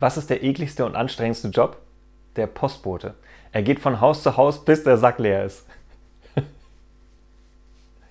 Was ist der ekligste und anstrengendste Job? Der Postbote. Er geht von Haus zu Haus, bis der Sack leer ist.